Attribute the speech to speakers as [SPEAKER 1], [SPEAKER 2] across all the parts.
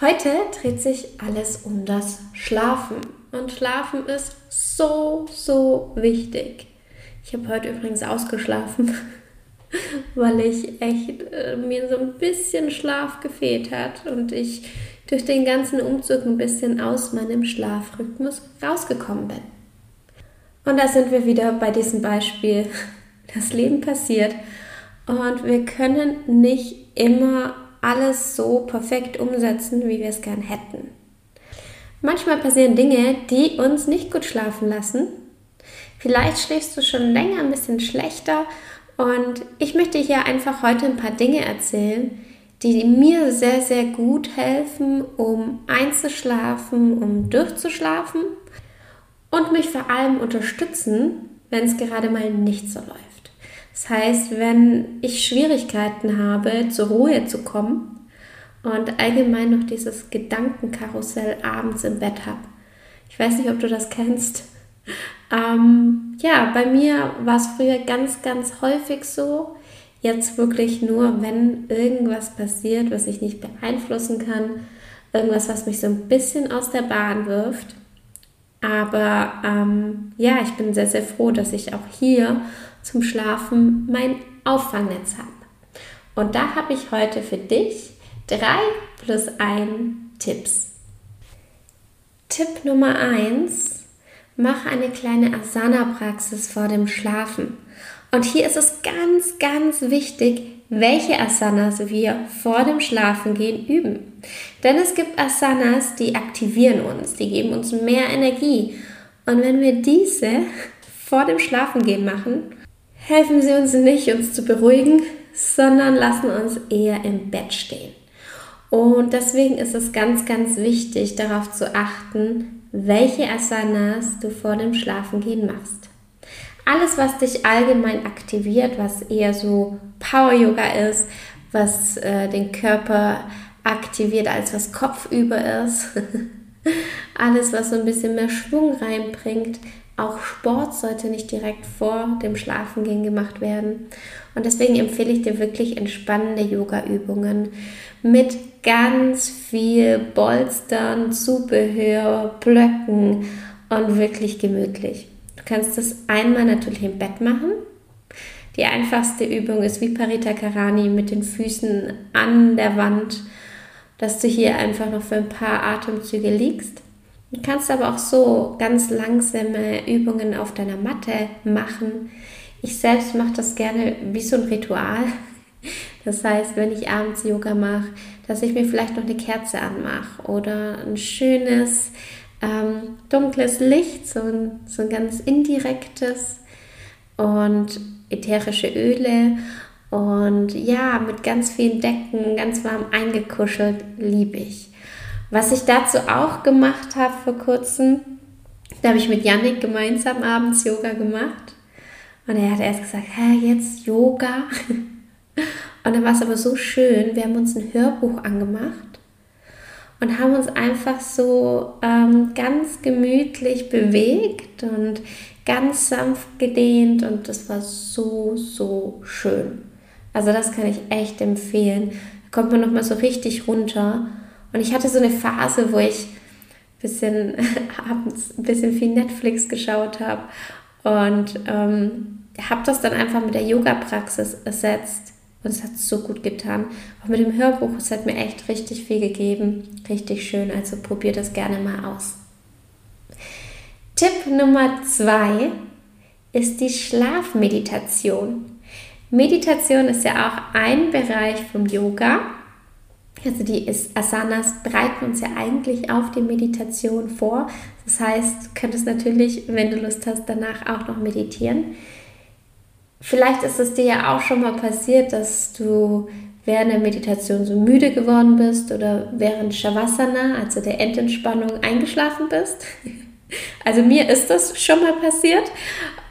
[SPEAKER 1] Heute dreht sich alles um das Schlafen. Und Schlafen ist so, so wichtig. Ich habe heute übrigens ausgeschlafen, weil ich echt äh, mir so ein bisschen Schlaf gefehlt hat und ich durch den ganzen Umzug ein bisschen aus meinem Schlafrhythmus rausgekommen bin. Und da sind wir wieder bei diesem Beispiel. Das Leben passiert und wir können nicht immer alles so perfekt umsetzen, wie wir es gern hätten. Manchmal passieren Dinge, die uns nicht gut schlafen lassen. Vielleicht schläfst du schon länger ein bisschen schlechter und ich möchte hier einfach heute ein paar Dinge erzählen, die mir sehr, sehr gut helfen, um einzuschlafen, um durchzuschlafen und mich vor allem unterstützen, wenn es gerade mal nicht so läuft. Das heißt, wenn ich Schwierigkeiten habe, zur Ruhe zu kommen, und allgemein noch dieses Gedankenkarussell abends im Bett habe. Ich weiß nicht, ob du das kennst. Ähm, ja, bei mir war es früher ganz, ganz häufig so. Jetzt wirklich nur, wenn irgendwas passiert, was ich nicht beeinflussen kann. Irgendwas, was mich so ein bisschen aus der Bahn wirft. Aber ähm, ja, ich bin sehr, sehr froh, dass ich auch hier zum Schlafen mein Auffangnetz habe. Und da habe ich heute für dich 3 plus 1 Tipps. Tipp Nummer 1. Mach eine kleine Asana-Praxis vor dem Schlafen. Und hier ist es ganz, ganz wichtig, welche Asanas wir vor dem Schlafengehen üben. Denn es gibt Asanas, die aktivieren uns, die geben uns mehr Energie. Und wenn wir diese vor dem Schlafengehen machen, helfen sie uns nicht, uns zu beruhigen, sondern lassen uns eher im Bett stehen. Und deswegen ist es ganz, ganz wichtig, darauf zu achten, welche Asanas du vor dem Schlafengehen machst. Alles, was dich allgemein aktiviert, was eher so Power-Yoga ist, was äh, den Körper aktiviert, als was kopfüber ist. Alles, was so ein bisschen mehr Schwung reinbringt. Auch Sport sollte nicht direkt vor dem Schlafengehen gemacht werden. Und deswegen empfehle ich dir wirklich entspannende Yoga-Übungen mit ganz viel Bolstern, Zubehör, Blöcken und wirklich gemütlich. Du kannst das einmal natürlich im Bett machen. Die einfachste Übung ist wie Parita Karani mit den Füßen an der Wand, dass du hier einfach noch für ein paar Atemzüge liegst. Du kannst aber auch so ganz langsame Übungen auf deiner Matte machen. Ich selbst mache das gerne wie so ein Ritual. Das heißt, wenn ich abends Yoga mache, dass ich mir vielleicht noch eine Kerze anmache oder ein schönes ähm, dunkles Licht, so ein, so ein ganz indirektes und ätherische Öle und ja, mit ganz vielen Decken, ganz warm eingekuschelt, liebe ich. Was ich dazu auch gemacht habe vor kurzem, da habe ich mit Yannick gemeinsam abends Yoga gemacht. Und er hat erst gesagt, hä, jetzt Yoga? Und dann war es aber so schön, wir haben uns ein Hörbuch angemacht und haben uns einfach so ähm, ganz gemütlich bewegt und ganz sanft gedehnt und das war so, so schön. Also das kann ich echt empfehlen. Da kommt man nochmal so richtig runter. Und ich hatte so eine Phase, wo ich ein bisschen abends ein bisschen viel Netflix geschaut habe und ähm, habe das dann einfach mit der Yoga-Praxis ersetzt und es hat so gut getan. Auch mit dem Hörbuch, es hat mir echt richtig viel gegeben. Richtig schön. Also probiert das gerne mal aus. Tipp Nummer zwei ist die Schlafmeditation. Meditation ist ja auch ein Bereich vom Yoga. Also die Asanas bereiten uns ja eigentlich auf die Meditation vor. Das heißt, du könntest natürlich, wenn du Lust hast, danach auch noch meditieren. Vielleicht ist es dir ja auch schon mal passiert, dass du während der Meditation so müde geworden bist oder während Shavasana, also der Endentspannung, eingeschlafen bist. Also mir ist das schon mal passiert.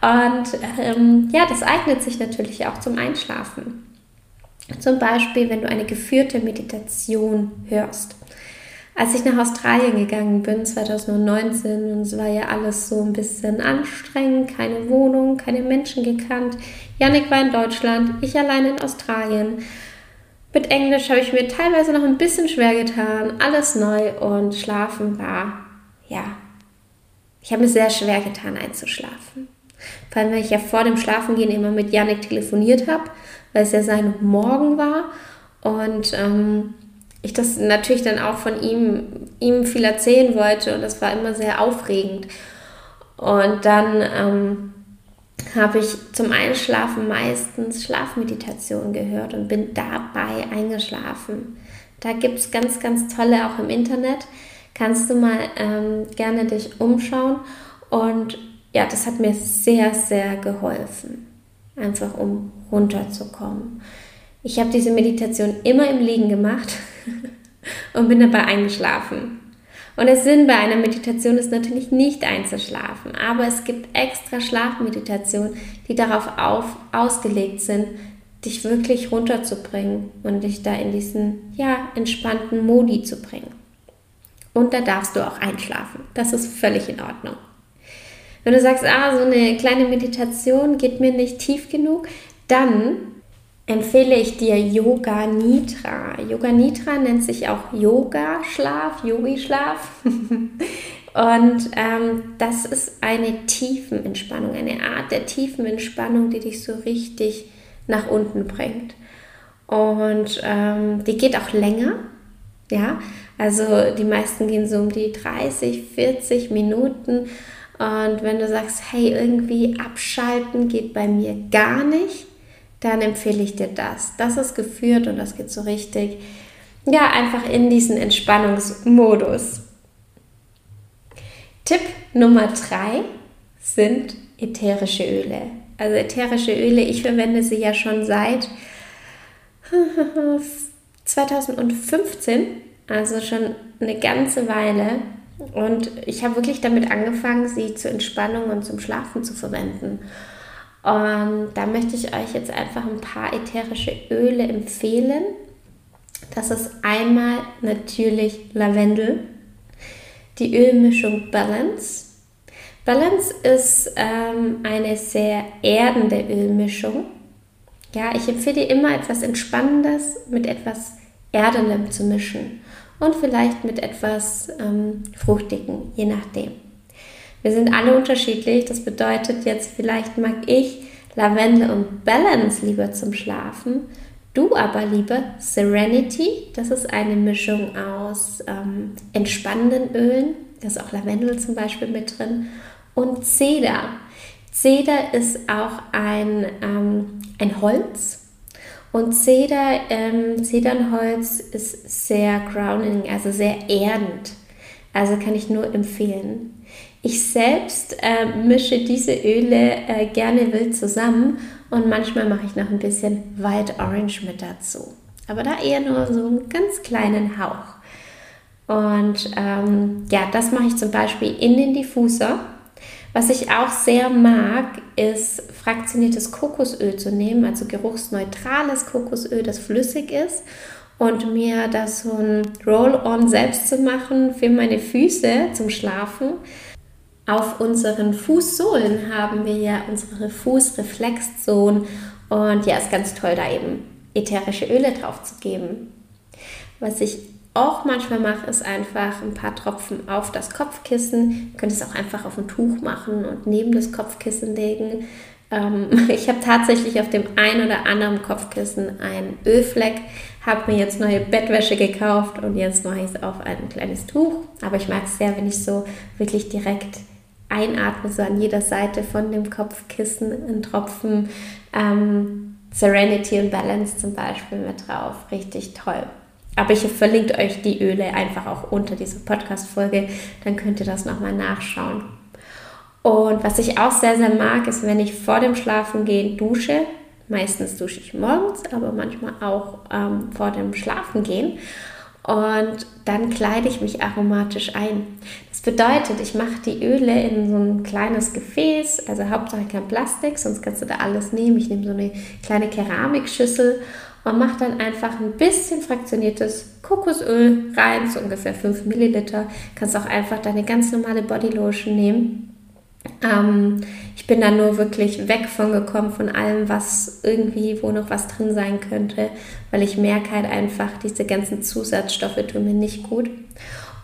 [SPEAKER 1] Und ähm, ja, das eignet sich natürlich auch zum Einschlafen. Zum Beispiel, wenn du eine geführte Meditation hörst. Als ich nach Australien gegangen bin, 2019, und es war ja alles so ein bisschen anstrengend, keine Wohnung, keine Menschen gekannt. Yannick war in Deutschland, ich allein in Australien. Mit Englisch habe ich mir teilweise noch ein bisschen schwer getan, alles neu und schlafen war, ja, ich habe mir sehr schwer getan einzuschlafen. Vor allem, weil ich ja vor dem Schlafengehen immer mit Yannick telefoniert habe, weil es ja sein Morgen war und ähm, ich das natürlich dann auch von ihm, ihm viel erzählen wollte und das war immer sehr aufregend. Und dann ähm, habe ich zum Einschlafen meistens Schlafmeditation gehört und bin dabei eingeschlafen. Da gibt es ganz, ganz tolle auch im Internet. Kannst du mal ähm, gerne dich umschauen. Und ja, das hat mir sehr, sehr geholfen, einfach um runterzukommen. Ich habe diese Meditation immer im Liegen gemacht und bin dabei eingeschlafen. Und der Sinn bei einer Meditation ist natürlich nicht einzuschlafen, aber es gibt extra Schlafmeditationen, die darauf auf, ausgelegt sind, dich wirklich runterzubringen und dich da in diesen ja, entspannten Modi zu bringen. Und da darfst du auch einschlafen. Das ist völlig in Ordnung. Wenn du sagst, ah, so eine kleine Meditation geht mir nicht tief genug, dann empfehle ich dir Yoga Nidra. Yoga Nidra nennt sich auch Yoga-Schlaf, Yogi-Schlaf. Und ähm, das ist eine Tiefenentspannung, eine Art der Tiefenentspannung, die dich so richtig nach unten bringt. Und ähm, die geht auch länger. Ja, also die meisten gehen so um die 30, 40 Minuten. Und wenn du sagst, hey, irgendwie abschalten geht bei mir gar nicht, dann empfehle ich dir das. Das ist geführt und das geht so richtig, ja, einfach in diesen Entspannungsmodus. Tipp Nummer drei sind ätherische Öle. Also ätherische Öle, ich verwende sie ja schon seit 2015, also schon eine ganze Weile. Und ich habe wirklich damit angefangen, sie zur Entspannung und zum Schlafen zu verwenden. Und da möchte ich euch jetzt einfach ein paar ätherische Öle empfehlen. Das ist einmal natürlich Lavendel, die Ölmischung Balance. Balance ist ähm, eine sehr erdende Ölmischung. Ja, ich empfehle immer etwas Entspannendes mit etwas Erdendem zu mischen und vielleicht mit etwas ähm, Fruchtigen, je nachdem. Wir sind alle unterschiedlich. Das bedeutet jetzt, vielleicht mag ich Lavendel und Balance lieber zum Schlafen. Du aber lieber Serenity. Das ist eine Mischung aus ähm, entspannenden Ölen. Da ist auch Lavendel zum Beispiel mit drin. Und Cedar. Cedar ist auch ein, ähm, ein Holz. Und Cedar, ähm, Zedernholz ist sehr grounding, also sehr erdend. Also kann ich nur empfehlen. Ich selbst äh, mische diese Öle äh, gerne wild zusammen und manchmal mache ich noch ein bisschen White Orange mit dazu. Aber da eher nur so einen ganz kleinen Hauch. Und ähm, ja, das mache ich zum Beispiel in den Diffuser. Was ich auch sehr mag, ist fraktioniertes Kokosöl zu nehmen, also geruchsneutrales Kokosöl, das flüssig ist und mir das so ein Roll-on selbst zu machen für meine Füße zum Schlafen. Auf unseren Fußsohlen haben wir ja unsere Fußreflexzonen und ja, ist ganz toll, da eben ätherische Öle drauf zu geben. Was ich auch manchmal mache, ist einfach ein paar Tropfen auf das Kopfkissen. Ihr könnt es auch einfach auf ein Tuch machen und neben das Kopfkissen legen. Ähm, ich habe tatsächlich auf dem einen oder anderen Kopfkissen einen Ölfleck, habe mir jetzt neue Bettwäsche gekauft und jetzt mache ich es auf ein kleines Tuch. Aber ich mag es sehr, wenn ich so wirklich direkt einatme, so an jeder Seite von dem Kopfkissen ein Tropfen ähm, Serenity und Balance zum Beispiel mit drauf. Richtig toll. Aber ich verlinke euch die Öle einfach auch unter dieser Podcast-Folge, dann könnt ihr das nochmal nachschauen. Und was ich auch sehr, sehr mag, ist, wenn ich vor dem Schlafengehen dusche. Meistens dusche ich morgens, aber manchmal auch ähm, vor dem Schlafengehen. und dann kleide ich mich aromatisch ein. Das bedeutet, ich mache die Öle in so ein kleines Gefäß, also Hauptsache kein Plastik, sonst kannst du da alles nehmen. Ich nehme so eine kleine Keramikschüssel und mache dann einfach ein bisschen fraktioniertes Kokosöl rein, so ungefähr 5 Milliliter. Kannst auch einfach deine ganz normale Bodylotion nehmen. Ähm, ich bin da nur wirklich weg von gekommen von allem, was irgendwie, wo noch was drin sein könnte, weil ich merke halt einfach, diese ganzen Zusatzstoffe tun mir nicht gut.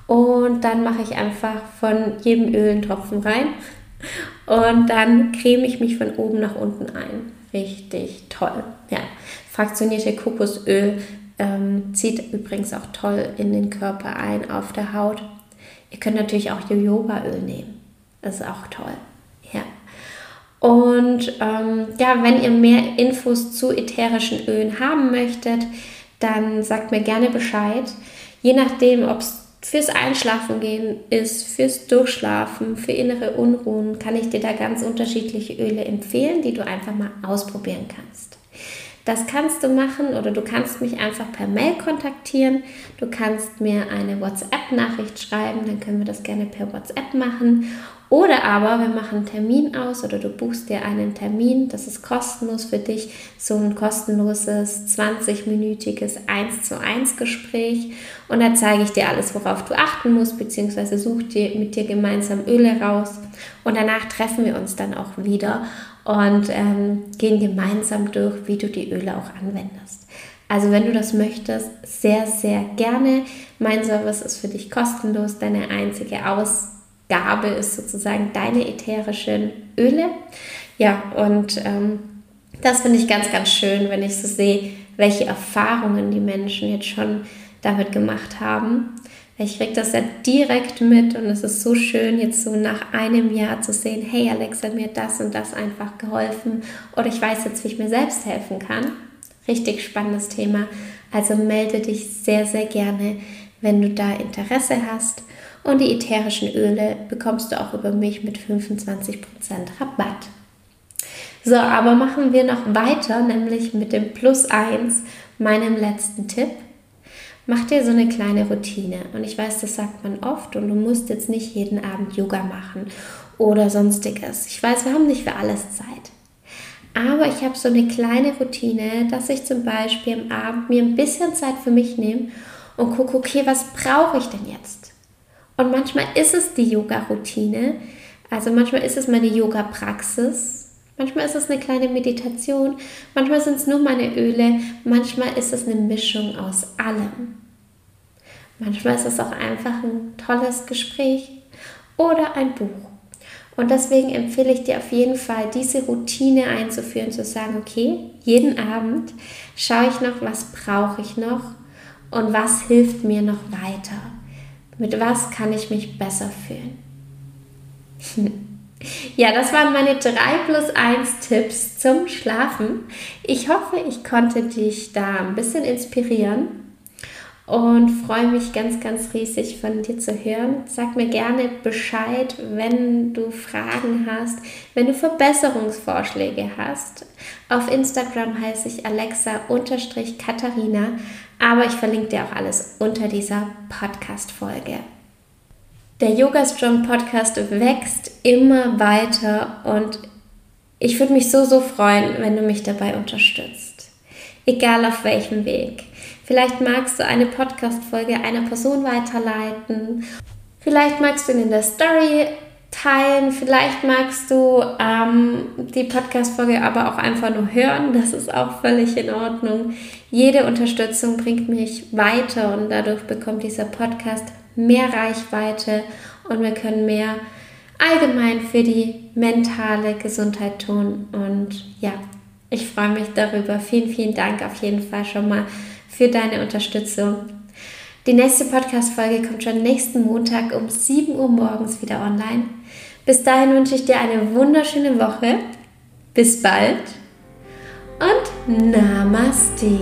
[SPEAKER 1] Und dann mache ich einfach von jedem Öl einen Tropfen rein und dann creme ich mich von oben nach unten ein. Richtig toll. Ja, fraktionierte Kokosöl ähm, zieht übrigens auch toll in den Körper ein, auf der Haut. Ihr könnt natürlich auch Jojobaöl nehmen. Das ist auch toll. Ja. Und ähm, ja, wenn ihr mehr Infos zu ätherischen Ölen haben möchtet, dann sagt mir gerne Bescheid. Je nachdem, ob es fürs Einschlafen gehen ist, fürs Durchschlafen, für innere Unruhen, kann ich dir da ganz unterschiedliche Öle empfehlen, die du einfach mal ausprobieren kannst. Das kannst du machen oder du kannst mich einfach per Mail kontaktieren. Du kannst mir eine WhatsApp-Nachricht schreiben, dann können wir das gerne per WhatsApp machen. Oder aber wir machen einen Termin aus oder du buchst dir einen Termin, das ist kostenlos für dich, so ein kostenloses 20-minütiges 1 zu 1 Gespräch und da zeige ich dir alles, worauf du achten musst, beziehungsweise such dir mit dir gemeinsam Öle raus und danach treffen wir uns dann auch wieder und ähm, gehen gemeinsam durch, wie du die Öle auch anwendest. Also wenn du das möchtest, sehr, sehr gerne. Mein Service ist für dich kostenlos, deine einzige Aus Gabe ist sozusagen deine ätherischen Öle. Ja, und ähm, das finde ich ganz, ganz schön, wenn ich so sehe, welche Erfahrungen die Menschen jetzt schon damit gemacht haben. Ich kriege das ja direkt mit und es ist so schön, jetzt so nach einem Jahr zu sehen, hey Alexa, mir das und das einfach geholfen oder ich weiß jetzt, wie ich mir selbst helfen kann. Richtig spannendes Thema. Also melde dich sehr, sehr gerne, wenn du da Interesse hast. Und die ätherischen Öle bekommst du auch über mich mit 25% Rabatt. So, aber machen wir noch weiter, nämlich mit dem Plus 1, meinem letzten Tipp. Mach dir so eine kleine Routine. Und ich weiß, das sagt man oft und du musst jetzt nicht jeden Abend Yoga machen oder sonstiges. Ich weiß, wir haben nicht für alles Zeit. Aber ich habe so eine kleine Routine, dass ich zum Beispiel am Abend mir ein bisschen Zeit für mich nehme und gucke, okay, was brauche ich denn jetzt? Und manchmal ist es die Yoga-Routine, also manchmal ist es meine Yoga-Praxis, manchmal ist es eine kleine Meditation, manchmal sind es nur meine Öle, manchmal ist es eine Mischung aus allem. Manchmal ist es auch einfach ein tolles Gespräch oder ein Buch. Und deswegen empfehle ich dir auf jeden Fall, diese Routine einzuführen, zu sagen, okay, jeden Abend schaue ich noch, was brauche ich noch und was hilft mir noch weiter. Mit was kann ich mich besser fühlen? ja, das waren meine 3 plus 1 Tipps zum Schlafen. Ich hoffe, ich konnte dich da ein bisschen inspirieren und freue mich ganz, ganz riesig von dir zu hören. Sag mir gerne Bescheid, wenn du Fragen hast, wenn du Verbesserungsvorschläge hast. Auf Instagram heiße ich Alexa-Katharina, aber ich verlinke dir auch alles unter dieser Podcast-Folge. Der Yoga Strong Podcast wächst immer weiter und ich würde mich so, so freuen, wenn du mich dabei unterstützt. Egal auf welchem Weg. Vielleicht magst du eine Podcast-Folge einer Person weiterleiten. Vielleicht magst du ihn in der Story teilen. Vielleicht magst du ähm, die Podcast-Folge aber auch einfach nur hören. Das ist auch völlig in Ordnung. Jede Unterstützung bringt mich weiter und dadurch bekommt dieser Podcast mehr Reichweite und wir können mehr allgemein für die mentale Gesundheit tun. Und ja, ich freue mich darüber. Vielen, vielen Dank auf jeden Fall schon mal für deine Unterstützung. Die nächste Podcast-Folge kommt schon nächsten Montag um 7 Uhr morgens wieder online. Bis dahin wünsche ich dir eine wunderschöne Woche. Bis bald und Namaste.